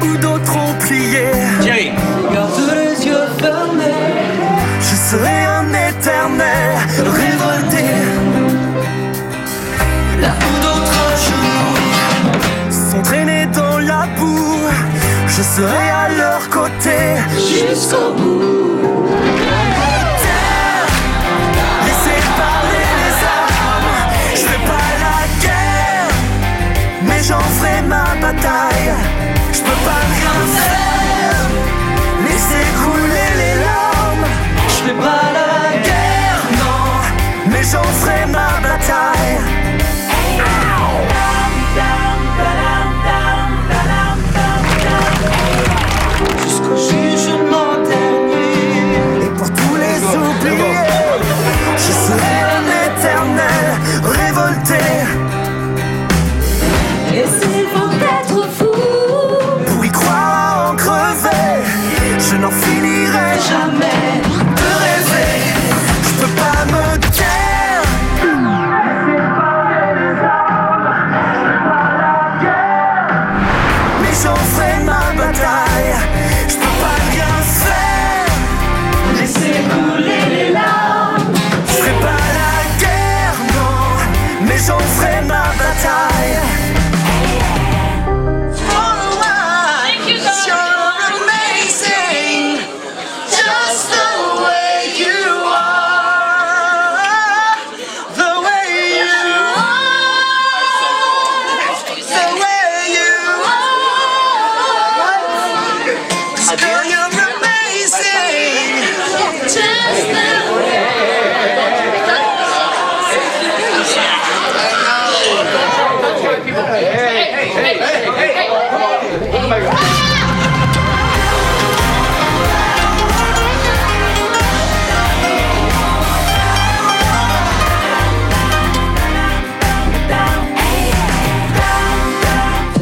là où d'autres ont plié. Thierry. Garde les yeux fermés. Je serai un éternel révolté. Là où d'autres genoux sont traînés dans la boue, je serai à leur côté Jusqu'au bout. Terre, laissez parler les armes. Je fais pas la guerre, mais j'en ferai ma bataille. Je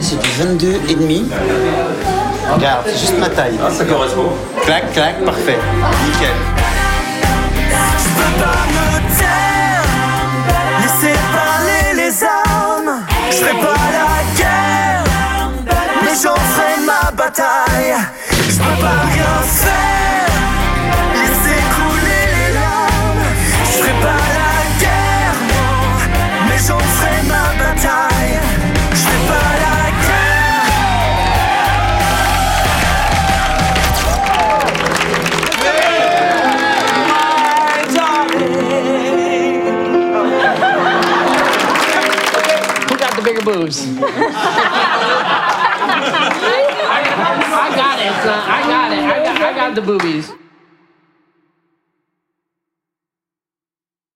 C'est du 22 et demi. Regarde, c'est juste ma taille. Ah, ça correspond. Clac, clac, parfait. Nickel. Bataille. Je peux pas rien faire, laisser couler les larmes. Je ferai pas la guerre, non, mais j'en ferai ma bataille. Je ferai pas la guerre. Who got the bigger boobs? I got it, son. I got it. I got, I got the boobies.